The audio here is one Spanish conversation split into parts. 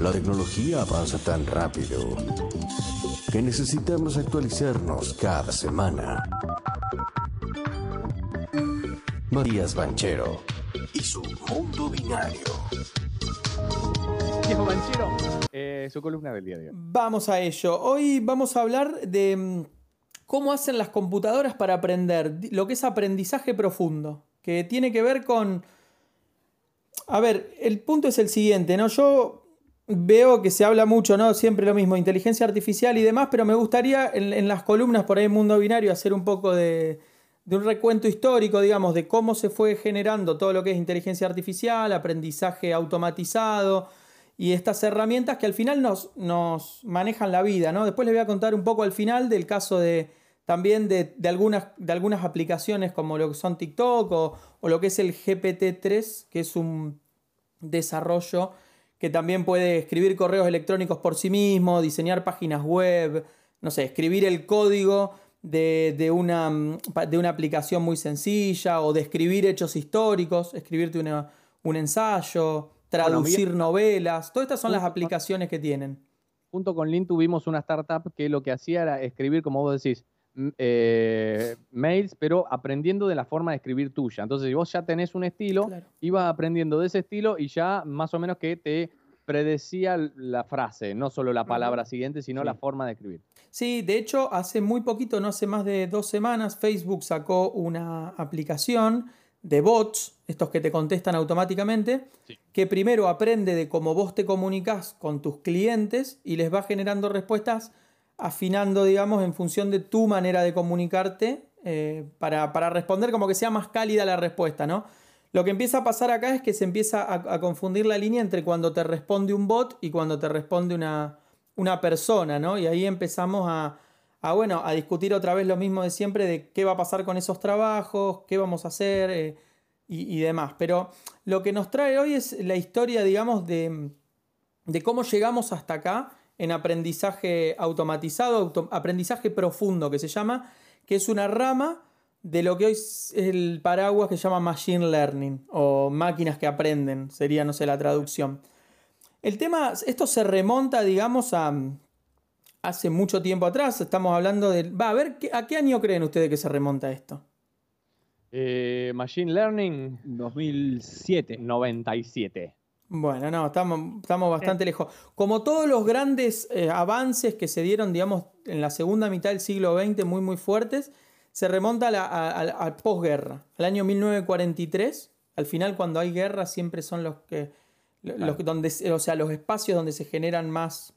La tecnología avanza tan rápido que necesitamos actualizarnos cada semana. Matías Banchero y su mundo binario. Diego Banchero, eh, su columna del día de hoy. Vamos a ello. Hoy vamos a hablar de mm, cómo hacen las computadoras para aprender, lo que es aprendizaje profundo, que tiene que ver con... A ver, el punto es el siguiente, ¿no? Yo veo que se habla mucho, ¿no? Siempre lo mismo, inteligencia artificial y demás, pero me gustaría en, las columnas por ahí Mundo Binario hacer un poco de, de, un recuento histórico, digamos, de cómo se fue generando todo lo que es inteligencia artificial, aprendizaje automatizado y estas herramientas que al final nos, nos manejan la vida, ¿no? Después les voy a contar un poco al final del caso de también de, algunas, de algunas aplicaciones como lo que son TikTok o, o lo que es el GPT-3, que es un desarrollo que también puede escribir correos electrónicos por sí mismo, diseñar páginas web, no sé, escribir el código de, una, de una, aplicación muy sencilla o de escribir hechos históricos, escribirte un ensayo, traducir novelas, todas estas son las aplicaciones que tienen. Junto con Lin tuvimos una startup que lo que hacía era escribir, como vos decís, eh, mails, pero aprendiendo de la forma de escribir tuya. Entonces, si vos ya tenés un estilo, ibas aprendiendo de ese estilo y ya más o menos que te predecía la frase, no solo la palabra siguiente, sino la forma de escribir. Sí, de hecho, hace muy poquito, no hace más de dos semanas, Facebook sacó una aplicación de bots, estos que te contestan automáticamente, que primero aprende de cómo vos te comunicas con tus clientes y les va generando respuestas afinando, digamos, en función de tu manera de comunicarte eh, para, responder como que sea más cálida la respuesta, ¿no? Lo que empieza a pasar acá es que se empieza a, confundir la línea entre cuando te responde un bot y cuando te responde una, una persona, ¿no? Y ahí empezamos a, bueno, a discutir otra vez lo mismo de siempre de qué va a pasar con esos trabajos, qué vamos a hacer eh, y, y, demás. Pero lo que nos trae hoy es la historia, digamos, de, de cómo llegamos hasta acá en aprendizaje automatizado, aprendizaje profundo que se llama, que es una rama de lo que hoy es el paraguas que se llama Machine Learning o máquinas que aprenden, sería, no sé, la traducción. El tema, esto se remonta, digamos, a hace mucho tiempo atrás, estamos hablando de... Va, a ver, ¿a qué año creen ustedes que se remonta esto? Eh, Machine Learning 2007. 97. Bueno, no, estamos, estamos bastante lejos. Como todos los grandes eh, avances que se dieron, digamos, en la segunda mitad del siglo XX, muy, muy fuertes, se remonta a la, posguerra, al año 1943. Al final, cuando hay guerra, siempre son los que. Los, donde, o sea, los espacios donde se generan más,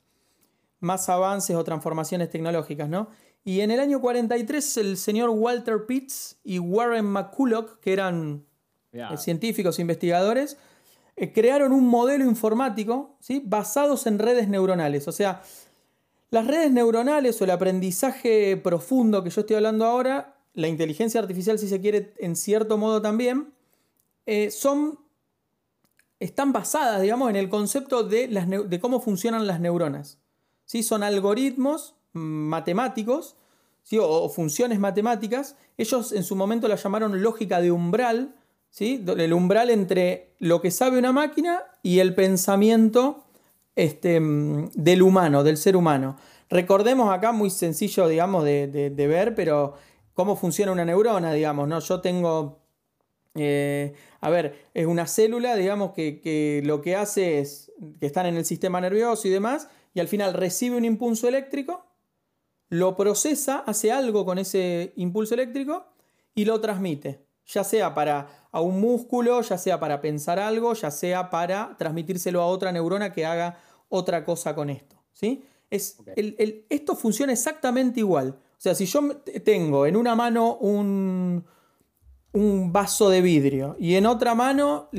más avances o transformaciones tecnológicas, ¿no? Y en el año 43, el señor Walter Pitts y Warren McCulloch, que eran eh, científicos investigadores, eh, crearon un modelo informático ¿sí? basados en redes neuronales. O sea, las redes neuronales o el aprendizaje profundo que yo estoy hablando ahora, la inteligencia artificial si se quiere en cierto modo también, eh, son, están basadas, digamos, en el concepto de, las, de cómo funcionan las neuronas. ¿sí? Son algoritmos matemáticos ¿sí? o funciones matemáticas. Ellos en su momento la llamaron lógica de umbral, el umbral entre lo que sabe una máquina y el pensamiento este, mm, del humano, del ser humano. Recordemos acá, muy sencillo, digamos, de, ver, pero cómo funciona una neurona, digamos, ¿no? Yo tengo, eh, a ver, es una célula, digamos, que, que, lo que hace es, que están en el sistema nervioso y demás, y al final recibe un impulso eléctrico, lo procesa, hace algo con ese impulso eléctrico y lo transmite, ya sea para a un músculo, ya sea para pensar algo, ya sea para transmitírselo a otra neurona que haga otra cosa con esto. ¿sí? Es, esto funciona exactamente igual. O sea, si yo tengo en una mano un, un vaso de vidrio y en otra mano,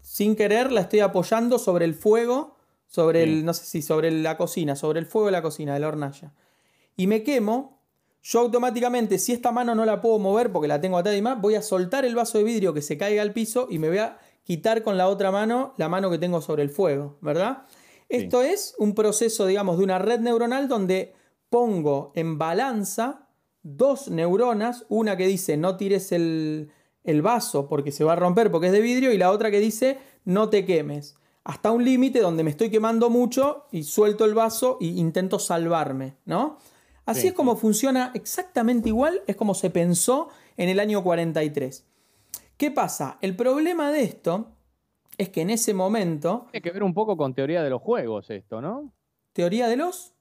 sin querer, la estoy apoyando sobre el fuego, sobre el, no sé si sobre la cocina, sobre el fuego de la cocina, de la hornalla. Y me quemo, yo automáticamente, si esta mano no la puedo mover porque la tengo atada y más, voy a soltar el vaso de vidrio que se caiga al piso y me voy a quitar con la otra mano la mano que tengo sobre el fuego, ¿verdad? Esto es un proceso, digamos, de una red neuronal donde pongo en balanza dos neuronas, una que dice no tires el, el vaso porque se va a romper porque es de vidrio y la otra que dice no te quemes. Hasta un límite donde me estoy quemando mucho y suelto el vaso e intento salvarme, ¿no? Así es como funciona exactamente igual, es como se pensó en el año 43. ¿Qué pasa? El problema de esto es que en ese momento... Tiene que ver un poco con teoría de los juegos esto, ¿no? ¿Teoría de los?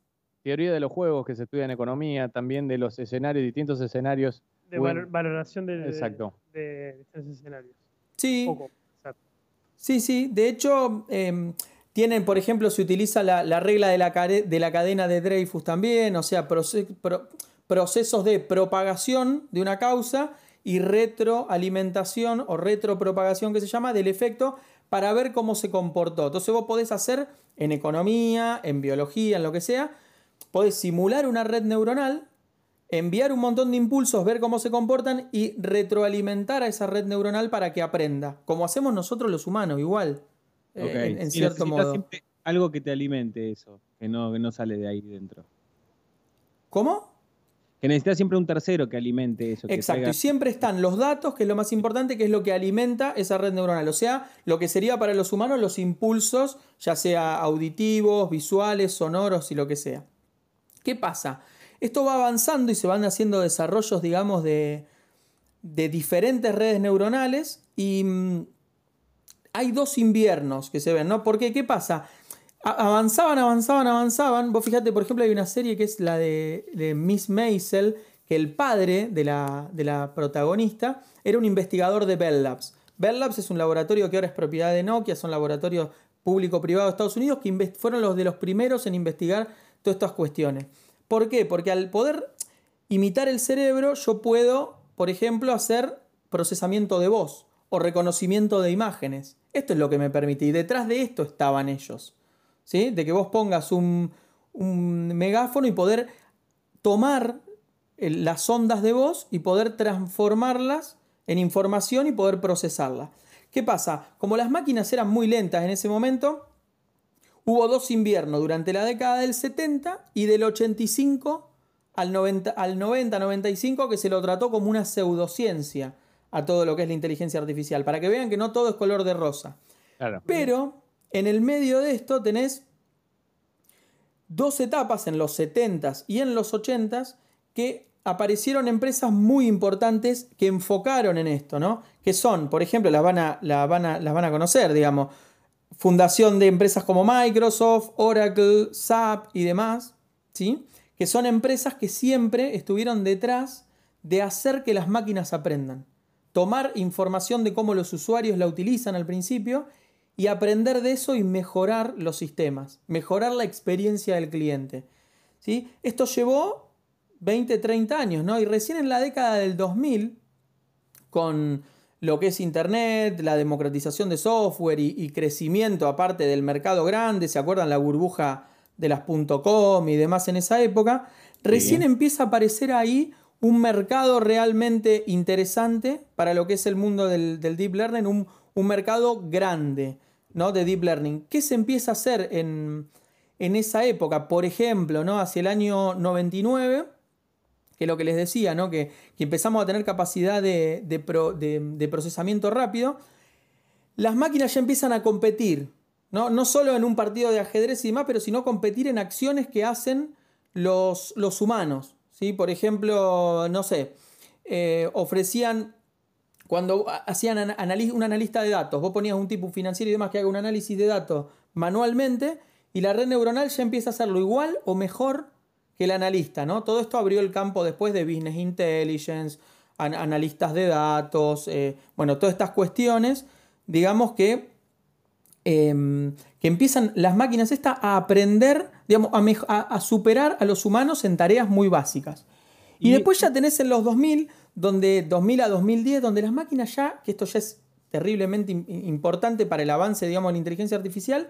Teoría de los juegos que se estudia en economía, también de los escenarios, distintos escenarios. De valoración de, Exacto. de, distintos escenarios. Sí. Sí, sí. De hecho, em, tienen, por ejemplo, se utiliza la, regla de la, de la, cadena de Dreyfus también, o sea, procesos de propagación de una causa y retroalimentación o retropropagación que se llama del efecto para ver cómo se comportó. Entonces vos podés hacer en economía, en biología, en lo que sea, podés simular una red neuronal, enviar un montón de impulsos, ver cómo se comportan y retroalimentar a esa red neuronal para que aprenda, como hacemos nosotros los humanos, igual, eh, en, cierto modo. algo que te alimente eso, que no, que no sale de ahí dentro. ¿Cómo? Que necesita siempre un tercero que alimente eso. Exacto, y siempre están los datos, que es lo más importante, que es lo que alimenta esa red neuronal. O sea, lo que sería para los humanos los impulsos, ya sea auditivos, visuales, sonoros y lo que sea. ¿Qué pasa? Esto va avanzando y se van haciendo desarrollos, digamos, de, de diferentes redes neuronales y mm, hay dos inviernos que se ven, ¿no? Porque, ¿qué pasa? avanzaban, avanzaban, avanzaban. Vos fíjate, por ejemplo, hay una serie que es la de, Miss Maisel, que el padre de la, de la, protagonista era un investigador de Bell Labs. Bell Labs es un laboratorio que ahora es propiedad de Nokia, son laboratorios público-privado de Estados Unidos que fueron los de los primeros en investigar todas estas cuestiones. ¿Por qué? Porque al poder imitar el cerebro, yo puedo, por ejemplo, hacer procesamiento de voz o reconocimiento de imágenes. Esto es lo que me permite. Y detrás de esto estaban ellos. De que vos pongas un, megáfono y poder tomar las ondas de voz y poder transformarlas en información y poder procesarlas. ¿Qué pasa? Como las máquinas eran muy lentas en ese momento, hubo dos inviernos durante la década del 70 y del 85 al 90, al 90 95 que se lo trató como una pseudociencia a todo lo que es la inteligencia artificial, para que vean que no todo es color de rosa. Pero en el medio de esto tenés dos etapas en los 70s y en los 80s que aparecieron empresas muy importantes que enfocaron en esto, ¿no? Que son, por ejemplo, las van a, las van a, las van a conocer, digamos, fundación de empresas como Microsoft, Oracle, SAP y demás, ¿sí? Que son empresas que siempre estuvieron detrás de hacer que las máquinas aprendan. Tomar información de cómo los usuarios la utilizan al principio y aprender de eso y mejorar los sistemas, mejorar la experiencia del cliente. ¿sí? Esto llevó 20, 30 años, ¿no? Y recién en la década del 2000, con lo que es Internet, la democratización de software y, crecimiento aparte del mercado grande, ¿se acuerdan la burbuja de las .com y demás en esa época? Recién empieza a aparecer ahí un mercado realmente interesante para lo que es el mundo del, deep learning, un, un mercado grande. ¿no? de Deep Learning. ¿Qué se empieza a hacer en, esa época? Por ejemplo, ¿no? hacia el año 99, que es lo que les decía, ¿no? que, empezamos a tener capacidad de, de, procesamiento rápido, las máquinas ya empiezan a competir, ¿no? no solo en un partido de ajedrez y demás, pero sino competir en acciones que hacen los, los humanos. ¿Sí? Por ejemplo, no sé, eh, ofrecían cuando hacían un analista de datos, vos ponías un tipo financiero y demás que haga un análisis de datos manualmente y la red neuronal ya empieza a hacerlo igual o mejor que el analista, ¿no? Todo esto abrió el campo después de Business Intelligence, analistas de datos, eh, bueno, todas estas cuestiones, digamos que, em, que empiezan las máquinas estas a aprender, digamos, a, superar a los humanos en tareas muy básicas. y después ya tenés en los 2000 donde 2000 a 2010, donde las máquinas ya, que esto ya es terriblemente importante para el avance, digamos, de la inteligencia artificial,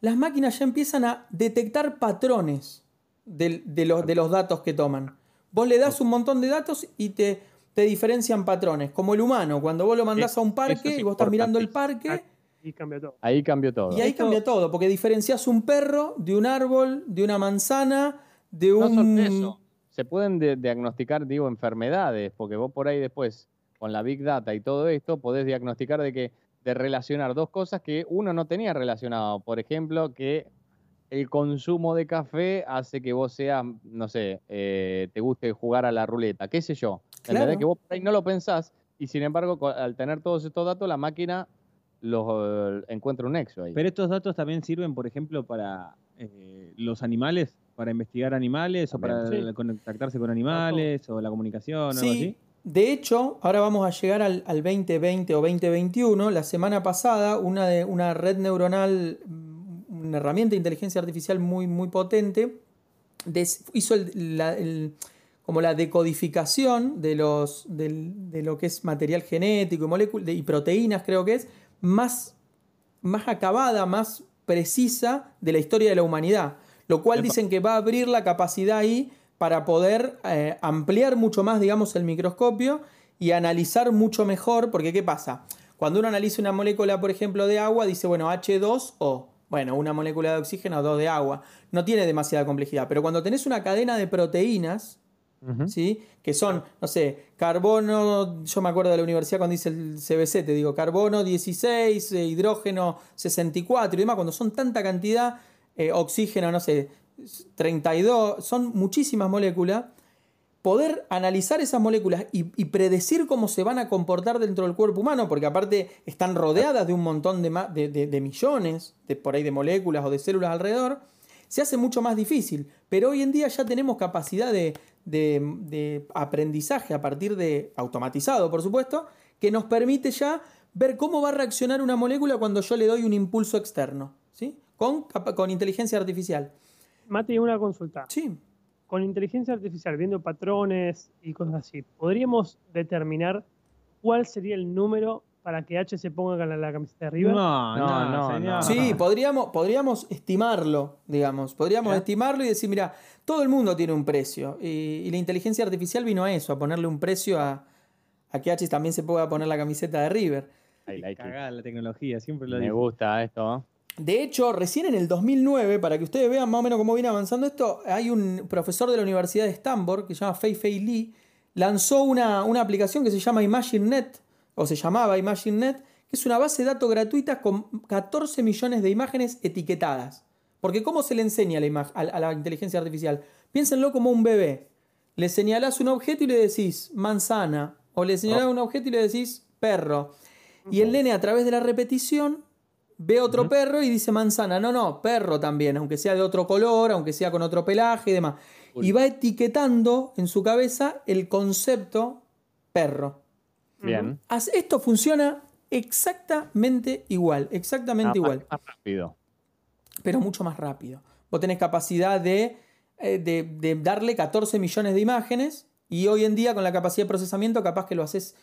las máquinas ya empiezan a detectar patrones de, los, de los, datos que toman. Vos le das un montón de datos y te, te diferencian patrones, como el humano, cuando vos lo mandás a un parque y vos estás mirando el parque. Ahí cambia todo. Ahí cambió todo. Y ahí cambia todo, porque diferencias un perro de un árbol, de una manzana, de un se pueden diagnosticar, digo, enfermedades, porque vos por ahí después con la Big Data y todo esto, podés diagnosticar de que de relacionar dos cosas que uno no tenía relacionado. Por ejemplo, que el consumo de café hace que vos seas, no sé, eh, te guste jugar a la ruleta, qué sé yo. Claro. Que vos por ahí no lo pensás y sin embargo, al tener todos estos datos, la máquina los eh, encuentra un nexo ahí. Pero estos datos también sirven, por ejemplo, para eh, los animales, para investigar animales o para contactarse con animales o la comunicación o algo Sí, así. de hecho, ahora vamos a llegar al, al 2020 o 2021. La semana pasada, una, de, una red neuronal, mm, una herramienta de inteligencia artificial muy, muy potente, des- hizo el- la- el- como la decodificación de, los, del- de lo que es material genético y, molécula- de- y proteínas, creo que es, más, más acabada, más precisa de la historia de la humanidad. Lo cual dicen que va a abrir la capacidad ahí para poder eh, ampliar mucho más, digamos, el microscopio y analizar mucho mejor, porque ¿qué pasa? Cuando uno analiza una molécula, por ejemplo, de agua, dice, bueno, H2O, bueno, una molécula de oxígeno, dos de agua. No tiene demasiada complejidad, pero cuando tenés una cadena de proteínas, ¿sí? Que son, no sé, carbono, yo me acuerdo de la universidad cuando hice el CBC, te digo, carbono 16, eh, hidrógeno 64 y demás, cuando son tanta cantidad, eh, oxígeno, no sé, 32, son muchísimas moléculas. Poder analizar esas moléculas y, predecir cómo se van a comportar dentro del cuerpo humano, porque aparte están rodeadas de un montón de- de millones de, por ahí de moléculas o de células alrededor, se hace mucho más difícil. Pero hoy en día ya tenemos capacidad de, de- de aprendizaje a partir de automatizado, por supuesto, que nos permite ya ver cómo va a reaccionar una molécula cuando yo le doy un impulso externo, ¿sí? Con, con inteligencia artificial. Mati, una consulta. Sí, Con inteligencia artificial, viendo patrones y cosas así, ¿podríamos determinar cuál sería el número para que H se ponga con la, la camiseta de River? No, No, no, no, señor. no. Sí, podríamos, podríamos estimarlo, digamos. Podríamos Mirá. estimarlo y decir, mira, todo el mundo tiene un precio. Y, y la inteligencia artificial vino a eso, a ponerle un precio a, a que H también se pueda poner la camiseta de River. I like la tecnología, siempre lo Me digo. gusta esto. ¿eh? De hecho, recién en el 2009, para que ustedes vean más o menos cómo viene avanzando esto, hay un profesor de la Universidad de Stanford, que se llama Fei Fei Li, lanzó una, una aplicación que se llama ImagineNet, o se llamaba ImagineNet, que es una base de datos gratuita con 14 millones de imágenes etiquetadas. Porque ¿cómo se le enseña a la, ima- a- a la inteligencia artificial? Piénsenlo como un bebé. Le señalás un objeto y le decís manzana, o le señalás un objeto y le decís perro. Y el nene a través de la repetición ve otro perro y dice manzana. No, no, perro también, aunque sea de otro color, aunque sea con otro pelaje y demás. Y va etiquetando en su cabeza el concepto perro. Bien. Esto funciona exactamente igual, exactamente Ah, igual, Más, más rápido. pero mucho más rápido. Vos tenés capacidad de, eh, de, de darle 14 millones de imágenes y hoy en día con la capacidad de procesamiento capaz que lo haces,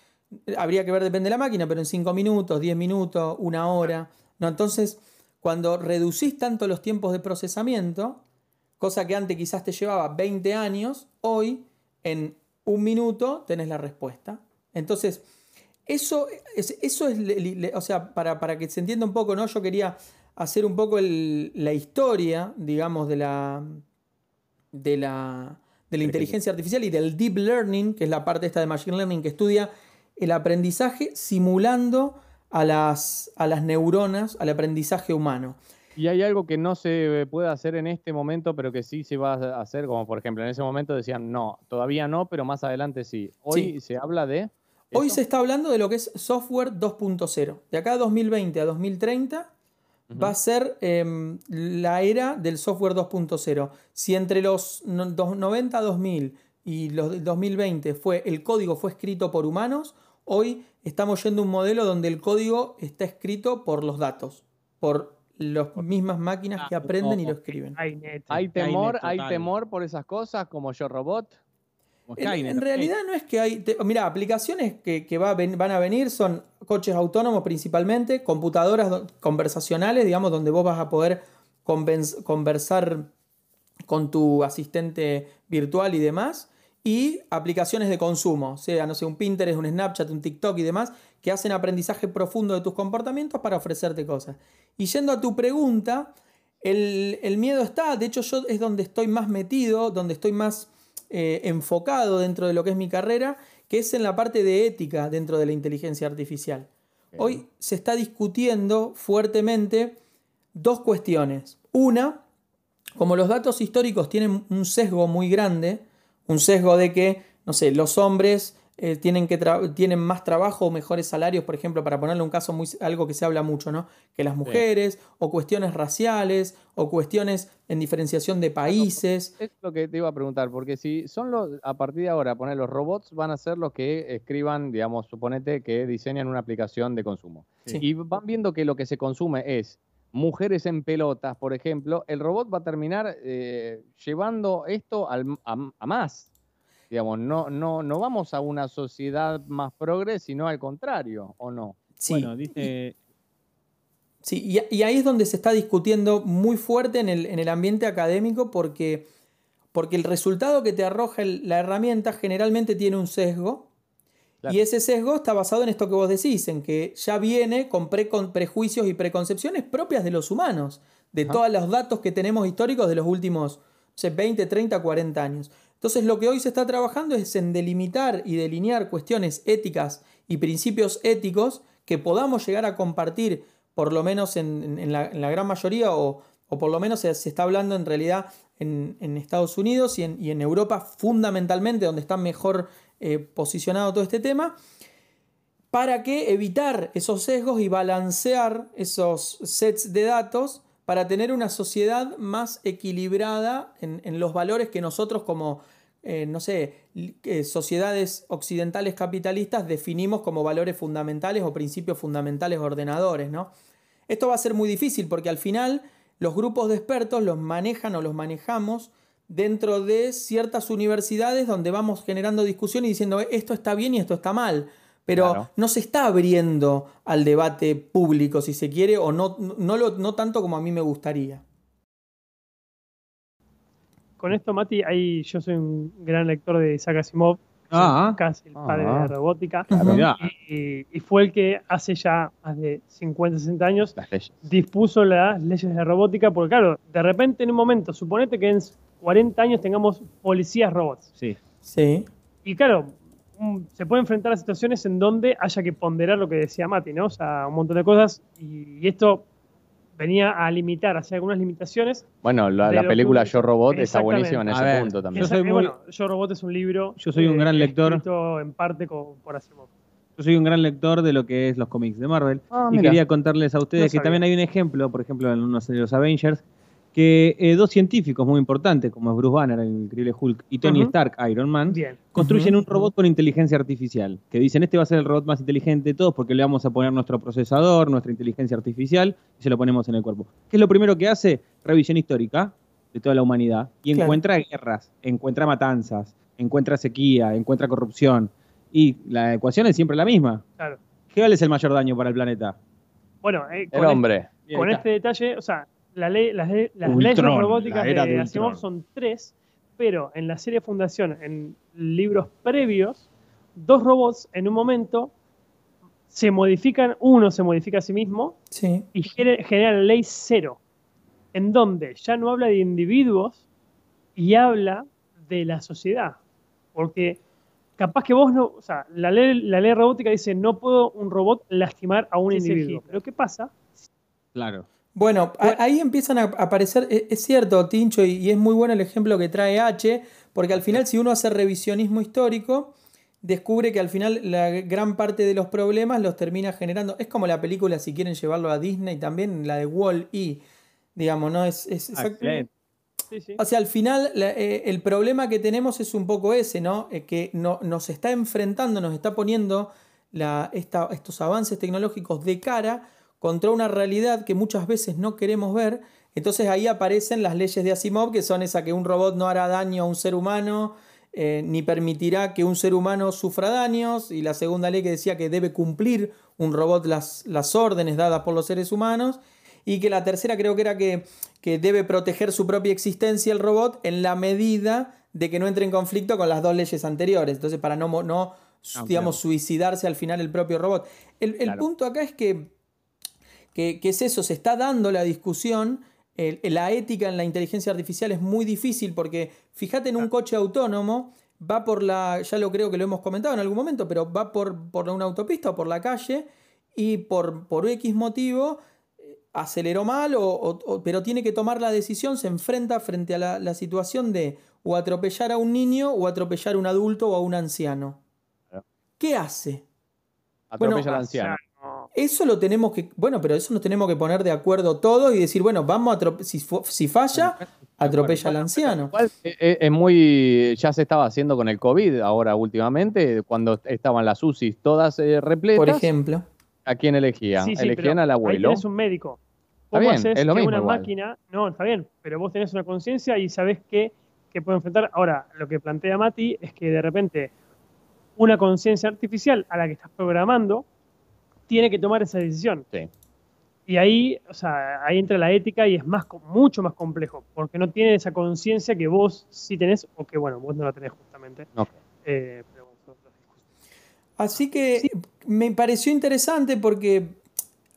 habría que ver, depende de la máquina, pero en 5 minutos, 10 minutos, una hora. ¿no? Entonces, cuando reducís tanto los tiempos de procesamiento, cosa que antes quizás te llevaba 20 años, hoy en un minuto tenés la respuesta. Entonces, eso es, eso es le- le- o sea, para, para que se entienda un poco, ¿no? Yo quería hacer un poco el- la historia, digamos, de la, de la, de la inteligencia artificial y del deep learning, que es la parte esta de machine learning que estudia el aprendizaje simulando a las, a las neuronas, al aprendizaje humano. Y hay algo que no se puede hacer en este momento, pero que sí se va a hacer, como por ejemplo, en ese momento decían, no, todavía no, pero más adelante sí. Hoy Sí. se habla de... Hoy se está hablando de lo que es software 2.0. De acá a 2020 a 2030 va a ser em, la era del software 2.0. Si entre los no- dos- 90 a 2000 y los del 2020 fue, el código fue escrito por humanos, hoy estamos yendo a un modelo donde el código está escrito por los datos, por las mismas máquinas que aprenden y lo escriben. Hay temor, hay temor por esas cosas como Yo Robot. Como En, Skynet, en ok. realidad no es que hay. mira, aplicaciones que, va van a venir son coches autónomos principalmente, computadoras do- conversacionales, digamos, donde vos vas a poder conversar con tu asistente virtual y demás. Y aplicaciones de consumo, sea, no sé, un Pinterest, un Snapchat, un TikTok y demás, que hacen aprendizaje profundo de tus comportamientos para ofrecerte cosas. Y yendo a tu pregunta, el, el miedo está, de hecho yo es donde estoy más metido, donde estoy más eh, enfocado dentro de lo que es mi carrera, que es en la parte de ética dentro de la inteligencia artificial. Hoy se está discutiendo fuertemente dos cuestiones. Una, como los datos históricos tienen un sesgo muy grande, un sesgo de que, no sé, los hombres eh, tienen, que tienen más trabajo o mejores salarios, por ejemplo, para ponerle un caso muy algo que se habla mucho, ¿no? Que las mujeres, o cuestiones raciales, o cuestiones en diferenciación de países. Es lo que te iba a preguntar, porque si son los, a partir de ahora, poner los robots van a ser los que escriban, digamos, suponete que diseñan una aplicación de consumo. Y van viendo que lo que se consume es mujeres en pelotas, por ejemplo, el robot va a terminar eh, llevando esto al, a, más. Digamos, no, no, no vamos a una sociedad más progres, sino al contrario, ¿o no? Sí, bueno, dice... sí y, ahí es donde se está discutiendo muy fuerte en el, en el ambiente académico porque, porque el resultado que te arroja la herramienta generalmente tiene un sesgo y ese sesgo está basado en esto que vos decís, en que ya viene con, prejuicios y preconcepciones propias de los humanos, de todos los datos que tenemos históricos de los últimos 20, 30, 40 años. Entonces lo que hoy se está trabajando es en delimitar y delinear cuestiones éticas y principios éticos que podamos llegar a compartir, por lo menos en, la, gran mayoría, o, por lo menos se, está hablando en realidad en, Estados Unidos y en, Europa fundamentalmente, donde están mejor eh, posicionado todo este tema, para que evitar esos sesgos y balancear esos sets de datos para tener una sociedad más equilibrada en, los valores que nosotros como, eh, no sé, eh, sociedades occidentales capitalistas definimos como valores fundamentales o principios fundamentales ordenadores, ¿no? Esto va a ser muy difícil porque al final los grupos de expertos los manejan o los manejamos dentro de ciertas universidades donde vamos generando discusión y diciendo esto está bien y esto está mal. Pero no se está abriendo al debate público, si se quiere, o no, no, lo, no tanto como a mí me gustaría. Con esto, Mati, ahí yo soy un gran lector de Isaac Asimov, ah, casi el padre de la robótica, y, y, fue el que hace ya más de 50, 60 años dispuso las leyes de robótica, porque claro, de repente en un momento, suponete que en 40 años tengamos policías robots. Sí. Sí. Y claro, se puede enfrentar a situaciones en donde haya que ponderar lo que decía Mati, ¿no? O sea, un montón de cosas. Y, esto venía a limitar, hacer algunas limitaciones. Bueno, la, película Yo Robot está buenísima en ese punto también. Yo soy muy... bueno, Yo Robot es un libro. Yo soy un gran lector. Escrito en parte por Asimov. Yo soy un gran lector de lo que es los cómics de Marvel. Ah, y quería contarles a ustedes que también hay un ejemplo, por ejemplo, en unos de los Avengers, que eh, dos científicos muy importantes, como es Bruce Banner, el increíble Hulk, y Tony Stark, Iron Man, construyen un robot con inteligencia artificial, que dicen, este va a ser el robot más inteligente de todos porque le vamos a poner nuestro procesador, nuestra inteligencia artificial, y se lo ponemos en el cuerpo. ¿Qué es lo primero que hace? Revisión histórica de toda la humanidad, y encuentra guerras, encuentra matanzas, encuentra sequía, encuentra corrupción, y la ecuación es siempre la misma. Claro. ¿Qué vale es el mayor daño para el planeta? Bueno, eh, el hombre. con este detalle, o sea, las, leyes robóticas de Asimov son tres, pero en la serie Fundación, en libros previos, dos robots en un momento se modifican, uno se modifica a sí mismo y genera la ley cero, en donde ya no habla de individuos y habla de la sociedad. Porque capaz que vos no, o sea, la ley, la ley robótica dice no puedo un robot lastimar a un individuo. Pero ¿qué pasa? Claro. Bueno, ahí empiezan a aparecer, e, es cierto, Tincho, y es muy bueno el ejemplo que trae H, porque al final si uno hace revisionismo histórico, descubre que al final la gran parte de los problemas los termina generando. Es como la película, si quieren llevarlo a Disney también, la de Wall-E, digamos, ¿no? Es, es O sea, al final eh, el problema que tenemos es un poco ese, ¿no? Eh, que no, nos está enfrentando, nos está poniendo la, estos avances tecnológicos de cara contra una realidad que muchas veces no queremos ver. Entonces ahí aparecen las leyes de Asimov, que son esa que un robot no hará daño a un ser humano, eh, ni permitirá que un ser humano sufra daños, y la segunda ley que decía que debe cumplir un robot las, las órdenes dadas por los seres humanos, y que la tercera creo que era que, que debe proteger su propia existencia el robot en la medida de que no entre en conflicto con las dos leyes anteriores. Entonces, para no, no ah, digamos, suicidarse al final el propio robot. El, el punto acá es que ¿Qué, es eso? Se está dando la discusión. la ética en la inteligencia artificial es muy difícil porque fíjate en un coche autónomo, va por la, ya lo creo que lo hemos comentado en algún momento, pero va por, por una autopista o por la calle y por, por X motivo eh, aceleró mal, o, pero tiene que tomar la decisión, se enfrenta frente a la, situación de o atropellar a un niño o atropellar a un adulto o a un anciano. ¿Qué hace? Atropella al anciano. Eso lo tenemos que, bueno, pero eso nos tenemos que poner de acuerdo todos y decir, bueno, vamos a si, si falla, atropella al anciano. Eh, eh, es, muy, ya se estaba haciendo con el COVID ahora últimamente, cuando estaban las UCI todas eh, repletas. Por ejemplo. ¿A quién elegían? elegían al abuelo. Tenés un médico. Está bien, es lo mismo una máquina, no, está bien, pero vos tenés una conciencia y sabés qué que puede enfrentar. Ahora, lo que plantea Mati es que de repente una conciencia artificial a la que estás programando tiene que tomar esa decisión. Y ahí, o sea, ahí entra la ética y es más, mucho más complejo, porque no tiene esa conciencia que vos sí tenés, o que bueno, vos no la tenés justamente. Eh, Así que me pareció interesante porque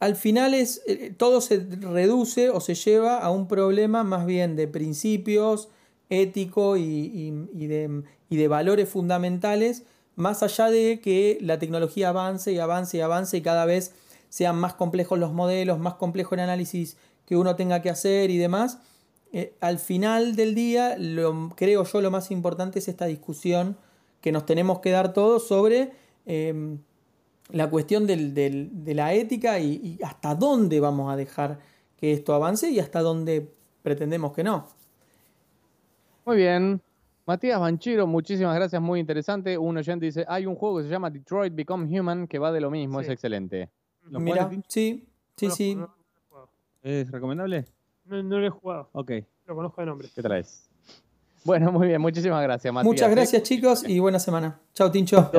al final es, eh, todo se reduce o se lleva a un problema más bien de principios ético y, de, y de valores fundamentales más allá de que la tecnología avance y avance y avance y cada vez sean más complejos los modelos, más complejo el análisis que uno tenga que hacer y demás, eh, al final del día, lo, creo yo, lo más importante es esta discusión que nos tenemos que dar todos sobre em, la cuestión de la ética y, y hasta dónde vamos a dejar que esto avance y hasta dónde pretendemos que no. Muy bien, Matías Banchero, muchísimas gracias, muy interesante. Un oyente dice, hay un juego que se llama Detroit Become Human que va de lo mismo, es excelente. Mira, sí, sí, sí. ¿Es recomendable? No, no lo he jugado. Ok. Lo conozco de nombre. ¿Qué traes? Bueno, muy bien, muchísimas gracias, Matías. Muchas gracias, chicos, y buena semana. Chao, Tincho.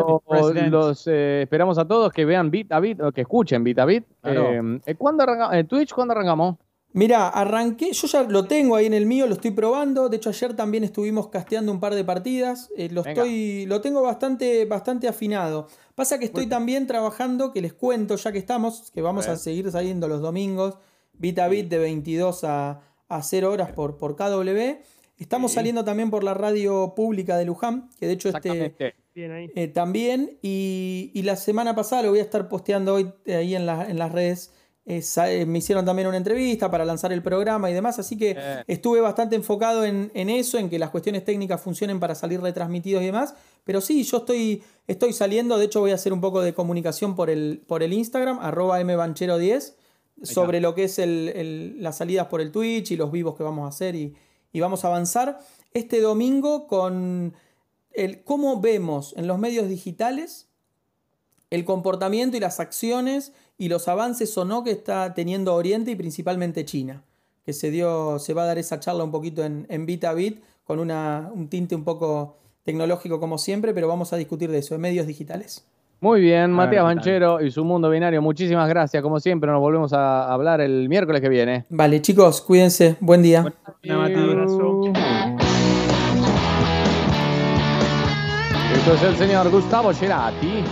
Los, eh, esperamos a todos que vean Bit a Bit, o que escuchen Bit a Bit. Eh, eh, ¿cuándo Twitch, ¿cuándo arrancamos? Mira, arranqué, yo ya lo tengo ahí en el mío, lo estoy probando. De hecho, ayer también estuvimos casteando un par de partidas. Eh, lo, estoy, lo tengo bastante, bastante afinado. Pasa que estoy también trabajando, que les cuento ya que estamos, que vamos a, seguir saliendo los domingos, bit a bit de 22 a, a 0 horas por, por KW. Estamos saliendo también por la radio pública de Luján, que de hecho este eh, también. Y, y, la semana pasada lo voy a estar posteando hoy eh, ahí en, en las redes eh, me hicieron también una entrevista para lanzar el programa y demás, así que eh. estuve bastante enfocado en, eso, en que las cuestiones técnicas funcionen para salir retransmitidos y demás. Pero sí, yo estoy, estoy saliendo, de hecho voy a hacer un poco de comunicación por el, por el Instagram, arroba mbanchero10, sobre lo que es las salidas por el Twitch y los vivos que vamos a hacer y, y vamos a avanzar este domingo con el cómo vemos en los medios digitales el comportamiento y las acciones y los avances o no que está teniendo Oriente y principalmente China. Que se dio, se va a dar esa charla un poquito en, en bit a bit, con una, un tinte un poco tecnológico como siempre, pero vamos a discutir de eso, en medios digitales. Muy bien, Matías Banchero y su mundo binario, muchísimas gracias. Como siempre, nos volvemos a hablar el miércoles que viene. Vale, chicos, cuídense. Buen día. Esto es el señor Gustavo Cerati.